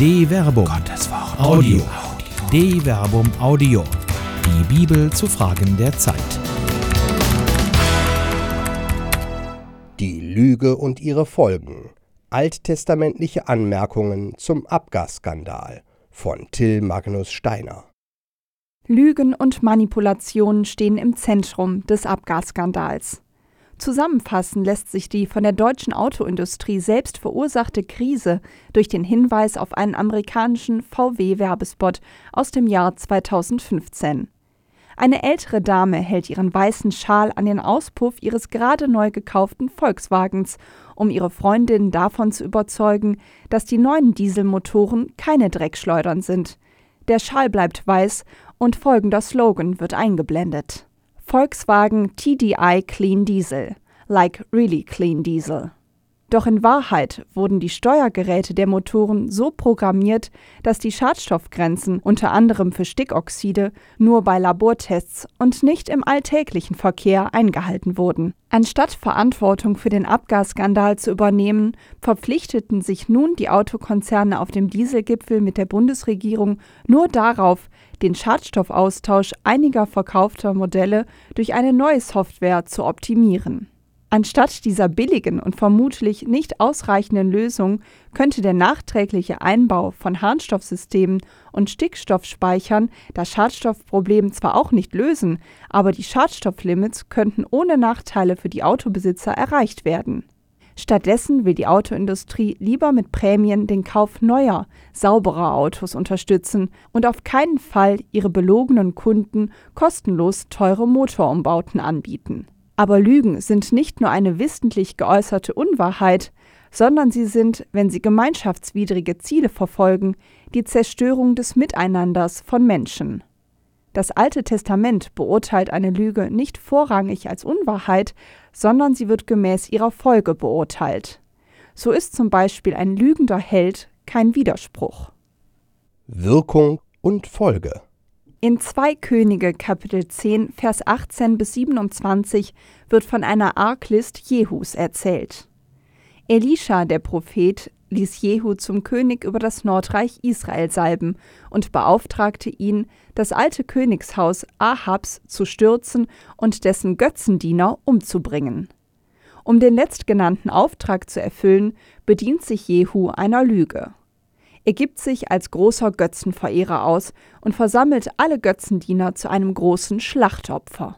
De Verbum. Gottes Wort. Audio. De Verbum Audio. Die Bibel zu Fragen der Zeit. Die Lüge und ihre Folgen. Alttestamentliche Anmerkungen zum Abgasskandal von Till Magnus Steiner. Lügen und Manipulationen stehen im Zentrum des Abgasskandals. Zusammenfassen lässt sich die von der deutschen Autoindustrie selbst verursachte Krise durch den Hinweis auf einen amerikanischen VW-Werbespot aus dem Jahr 2015. Eine ältere Dame hält ihren weißen Schal an den Auspuff ihres gerade neu gekauften Volkswagens, um ihre Freundin davon zu überzeugen, dass die neuen Dieselmotoren keine Dreckschleudern sind. Der Schal bleibt weiß und folgender Slogan wird eingeblendet. Volkswagen TDI Clean Diesel, like really clean Diesel. Doch in Wahrheit wurden die Steuergeräte der Motoren so programmiert, dass die Schadstoffgrenzen unter anderem für Stickoxide nur bei Labortests und nicht im alltäglichen Verkehr eingehalten wurden. Anstatt Verantwortung für den Abgasskandal zu übernehmen, verpflichteten sich nun die Autokonzerne auf dem Dieselgipfel mit der Bundesregierung nur darauf, den Schadstoffaustausch einiger verkaufter Modelle durch eine neue Software zu optimieren. Anstatt dieser billigen und vermutlich nicht ausreichenden Lösung könnte der nachträgliche Einbau von Harnstoffsystemen und Stickstoffspeichern das Schadstoffproblem zwar auch nicht lösen, aber die Schadstofflimits könnten ohne Nachteile für die Autobesitzer erreicht werden. Stattdessen will die Autoindustrie lieber mit Prämien den Kauf neuer, sauberer Autos unterstützen und auf keinen Fall ihre belogenen Kunden kostenlos teure Motorumbauten anbieten. Aber Lügen sind nicht nur eine wissentlich geäußerte Unwahrheit, sondern sie sind, wenn sie gemeinschaftswidrige Ziele verfolgen, die Zerstörung des Miteinanders von Menschen. Das Alte Testament beurteilt eine Lüge nicht vorrangig als Unwahrheit, sondern sie wird gemäß ihrer Folge beurteilt. So ist zum Beispiel ein lügender Held kein Widerspruch. Wirkung und Folge in 2 Könige Kapitel 10 Vers 18 bis 27 wird von einer Arglist Jehus erzählt. Elisha, der Prophet, ließ Jehu zum König über das Nordreich Israel salben und beauftragte ihn, das alte Königshaus Ahabs zu stürzen und dessen Götzendiener umzubringen. Um den letztgenannten Auftrag zu erfüllen, bedient sich Jehu einer Lüge. Er gibt sich als großer Götzenverehrer aus und versammelt alle Götzendiener zu einem großen Schlachtopfer.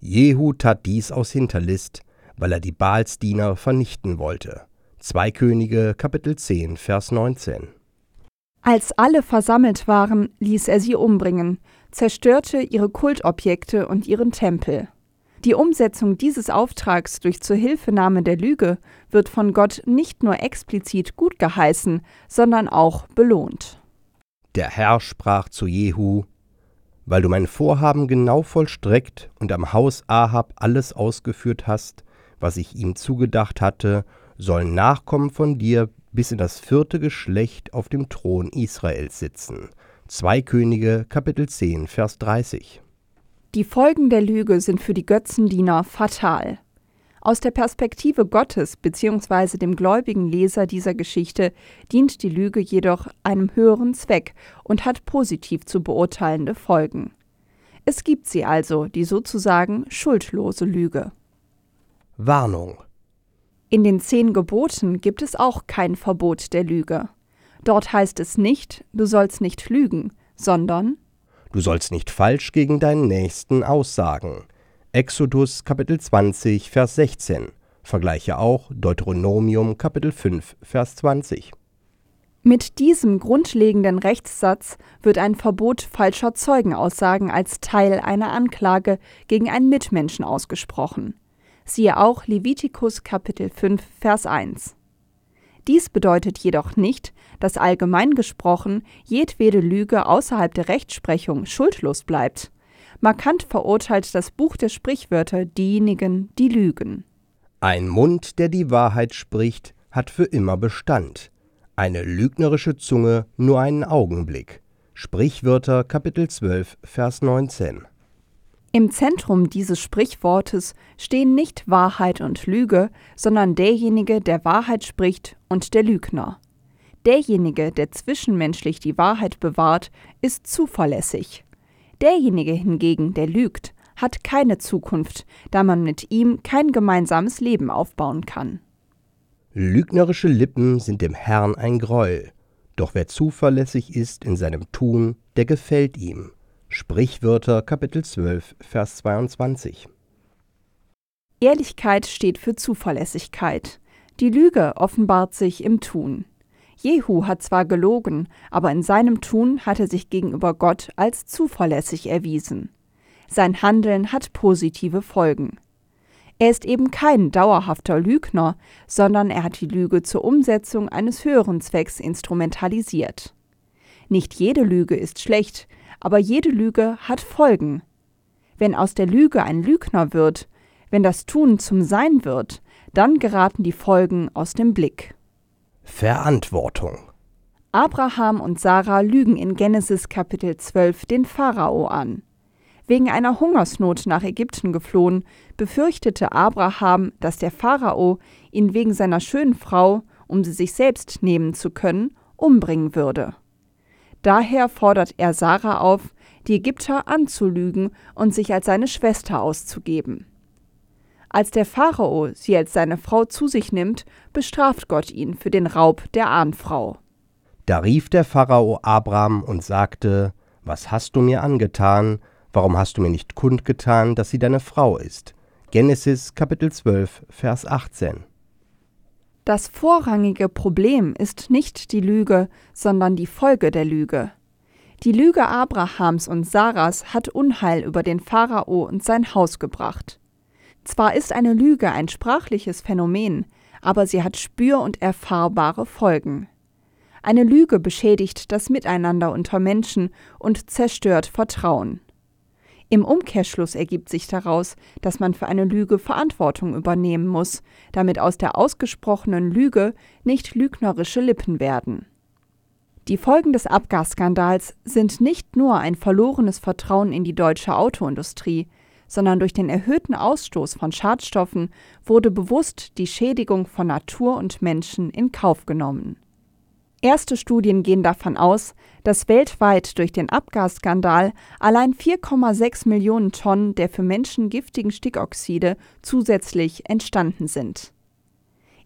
Jehu tat dies aus Hinterlist, weil er die Baalsdiener vernichten wollte. 2 Könige Kapitel 10 Vers 19. Als alle versammelt waren, ließ er sie umbringen, zerstörte ihre Kultobjekte und ihren Tempel. Die Umsetzung dieses Auftrags durch Zuhilfenahme der Lüge wird von Gott nicht nur explizit gut geheißen, sondern auch belohnt. Der Herr sprach zu Jehu, weil du mein Vorhaben genau vollstreckt und am Haus Ahab alles ausgeführt hast, was ich ihm zugedacht hatte, sollen Nachkommen von dir bis in das vierte Geschlecht auf dem Thron Israels sitzen. 2 Könige Kapitel 10 Vers 30 die Folgen der Lüge sind für die Götzendiener fatal. Aus der Perspektive Gottes bzw. dem gläubigen Leser dieser Geschichte dient die Lüge jedoch einem höheren Zweck und hat positiv zu beurteilende Folgen. Es gibt sie also, die sozusagen schuldlose Lüge. Warnung. In den zehn Geboten gibt es auch kein Verbot der Lüge. Dort heißt es nicht, du sollst nicht lügen, sondern Du sollst nicht falsch gegen deinen Nächsten aussagen. Exodus Kapitel 20, Vers 16. Vergleiche auch Deuteronomium Kapitel 5, Vers 20. Mit diesem grundlegenden Rechtssatz wird ein Verbot falscher Zeugenaussagen als Teil einer Anklage gegen einen Mitmenschen ausgesprochen. Siehe auch Levitikus Kapitel 5, Vers 1. Dies bedeutet jedoch nicht, dass allgemein gesprochen jedwede Lüge außerhalb der Rechtsprechung schuldlos bleibt. Markant verurteilt das Buch der Sprichwörter diejenigen, die lügen. Ein Mund, der die Wahrheit spricht, hat für immer Bestand. Eine lügnerische Zunge nur einen Augenblick. Sprichwörter Kapitel 12 Vers 19 im Zentrum dieses Sprichwortes stehen nicht Wahrheit und Lüge, sondern derjenige, der Wahrheit spricht und der Lügner. Derjenige, der zwischenmenschlich die Wahrheit bewahrt, ist zuverlässig. Derjenige hingegen, der lügt, hat keine Zukunft, da man mit ihm kein gemeinsames Leben aufbauen kann. Lügnerische Lippen sind dem Herrn ein Greuel, doch wer zuverlässig ist in seinem Tun, der gefällt ihm. Sprichwörter Kapitel 12, Vers 22. Ehrlichkeit steht für Zuverlässigkeit. Die Lüge offenbart sich im Tun. Jehu hat zwar gelogen, aber in seinem Tun hat er sich gegenüber Gott als zuverlässig erwiesen. Sein Handeln hat positive Folgen. Er ist eben kein dauerhafter Lügner, sondern er hat die Lüge zur Umsetzung eines höheren Zwecks instrumentalisiert. Nicht jede Lüge ist schlecht, aber jede Lüge hat Folgen. Wenn aus der Lüge ein Lügner wird, wenn das Tun zum Sein wird, dann geraten die Folgen aus dem Blick. Verantwortung. Abraham und Sarah lügen in Genesis Kapitel 12 den Pharao an. Wegen einer Hungersnot nach Ägypten geflohen, befürchtete Abraham, dass der Pharao ihn wegen seiner schönen Frau, um sie sich selbst nehmen zu können, umbringen würde. Daher fordert er Sarah auf, die Ägypter anzulügen und sich als seine Schwester auszugeben. Als der Pharao sie als seine Frau zu sich nimmt, bestraft Gott ihn für den Raub der Ahnfrau. Da rief der Pharao Abraham und sagte: Was hast du mir angetan? Warum hast du mir nicht kundgetan, dass sie deine Frau ist? Genesis Kapitel 12, Vers 18. Das vorrangige Problem ist nicht die Lüge, sondern die Folge der Lüge. Die Lüge Abrahams und Sarahs hat Unheil über den Pharao und sein Haus gebracht. Zwar ist eine Lüge ein sprachliches Phänomen, aber sie hat spür- und erfahrbare Folgen. Eine Lüge beschädigt das Miteinander unter Menschen und zerstört Vertrauen. Im Umkehrschluss ergibt sich daraus, dass man für eine Lüge Verantwortung übernehmen muss, damit aus der ausgesprochenen Lüge nicht lügnerische Lippen werden. Die Folgen des Abgasskandals sind nicht nur ein verlorenes Vertrauen in die deutsche Autoindustrie, sondern durch den erhöhten Ausstoß von Schadstoffen wurde bewusst die Schädigung von Natur und Menschen in Kauf genommen. Erste Studien gehen davon aus, dass weltweit durch den Abgasskandal allein 4,6 Millionen Tonnen der für Menschen giftigen Stickoxide zusätzlich entstanden sind.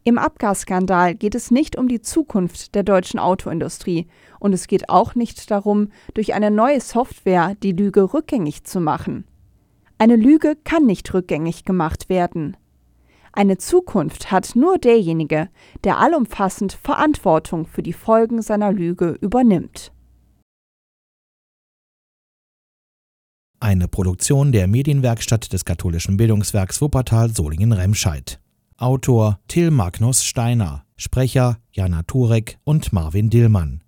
Im Abgasskandal geht es nicht um die Zukunft der deutschen Autoindustrie und es geht auch nicht darum, durch eine neue Software die Lüge rückgängig zu machen. Eine Lüge kann nicht rückgängig gemacht werden. Eine Zukunft hat nur derjenige, der allumfassend Verantwortung für die Folgen seiner Lüge übernimmt. Eine Produktion der Medienwerkstatt des katholischen Bildungswerks Wuppertal Solingen-Remscheid. Autor Till Magnus Steiner, Sprecher Jana Turek und Marvin Dillmann.